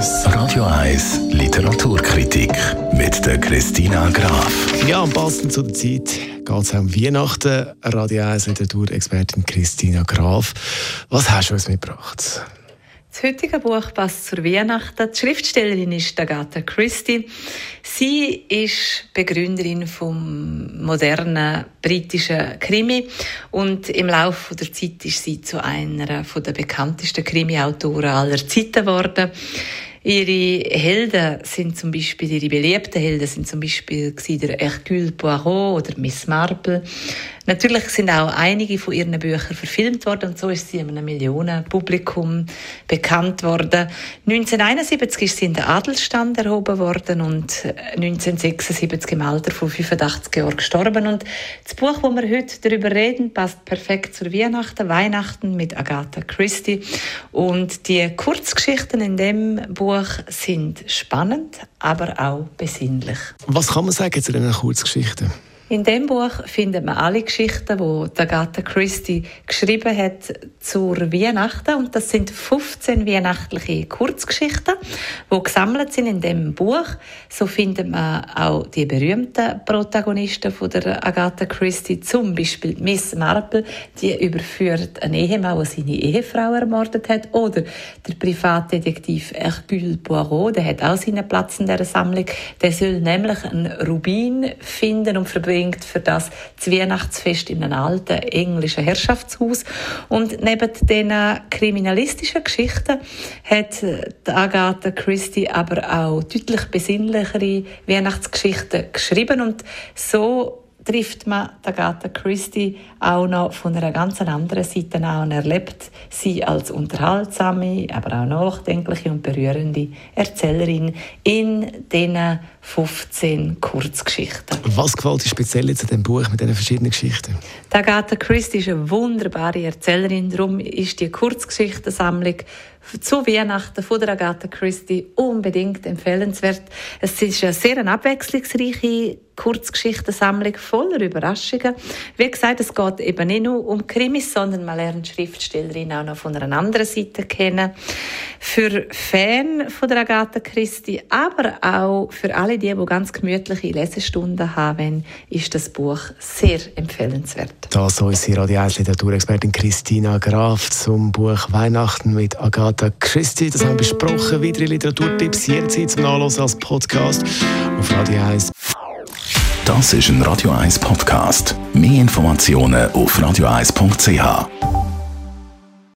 Radio 1 Literaturkritik mit der Christina Graf. Ja, am passend zu der Zeit geht es um Weihnachten. Radio 1 Literaturexpertin Christina Graf. Was hast du uns mitgebracht? Das heutige Buch passt zur Weihnachten. Die Schriftstellerin ist Agatha Christie. Sie ist Begründerin vom modernen britischen Krimi und im Laufe der Zeit ist sie zu einer der bekanntesten Krimi-Autoren aller Zeiten geworden. Ihre Helden sind zum Beispiel, ihre beliebten Helden sind zum Beispiel der Hercule Poirot oder Miss Marple. Natürlich sind auch einige von ihren Büchern verfilmt worden und so ist sie einem Millionenpublikum bekannt worden. 1971 ist sie in den Adelsstand erhoben worden und 1976 im Alter von 85 Jahren gestorben. Und das Buch, wo wir heute darüber reden, passt perfekt zur Weihnachten, Weihnachten mit Agatha Christie. Und die Kurzgeschichten in dem Buch sind spannend, aber auch besinnlich. Was kann man sagen zu diesen Kurzgeschichten? In dem Buch findet man alle Geschichten, die Agatha Christie geschrieben hat zur Weihnachten. Und das sind 15 weihnachtliche Kurzgeschichten, die gesammelt sind in dem Buch. So findet man auch die berühmten Protagonisten von der Agatha Christie, zum Beispiel Miss Marple, die überführt einen Ehemann, der seine Ehefrau ermordet hat, oder der Privatdetektiv Hercule Poirot, der hat auch seinen Platz in dieser Sammlung. Der soll nämlich einen Rubin finden und verbringen unbedingt für das, das Weihnachtsfest in einem alten englischen Herrschaftshaus. Und neben diesen kriminalistischen Geschichten hat Agatha Christie aber auch deutlich besinnlichere Weihnachtsgeschichten geschrieben und so trifft man Agatha Christie auch noch von einer ganz anderen Seite an und erlebt sie als unterhaltsame, aber auch nachdenkliche und berührende Erzählerin in diesen 15 Kurzgeschichten. Was gefällt dir speziell zu dem Buch mit diesen verschiedenen Geschichten? Agatha Christie ist eine wunderbare Erzählerin, darum ist die Kurzgeschichtensammlung zu Weihnachten von der Agatha Christie unbedingt empfehlenswert. Es ist eine sehr abwechslungsreiche Kurzgeschichtensammlung voller Überraschungen. Wie gesagt, es geht eben nicht nur um Krimis, sondern man lernt Schriftstellerin auch noch von einer anderen Seite kennen. Für Fan von der Agatha Christie, aber auch für alle die, die ganz gemütliche Lesestunden haben, ist das Buch sehr empfehlenswert. Das unsere Radio 1 Literaturexpertin Christina Graf zum Buch Weihnachten mit Agatha Christie. Das haben wir besprochen. Weitere Literaturtipps jederzeit zum Nachlesen als Podcast auf Radio 1. Das ist ein Radio 1 Podcast. Mehr Informationen auf radio1.ch.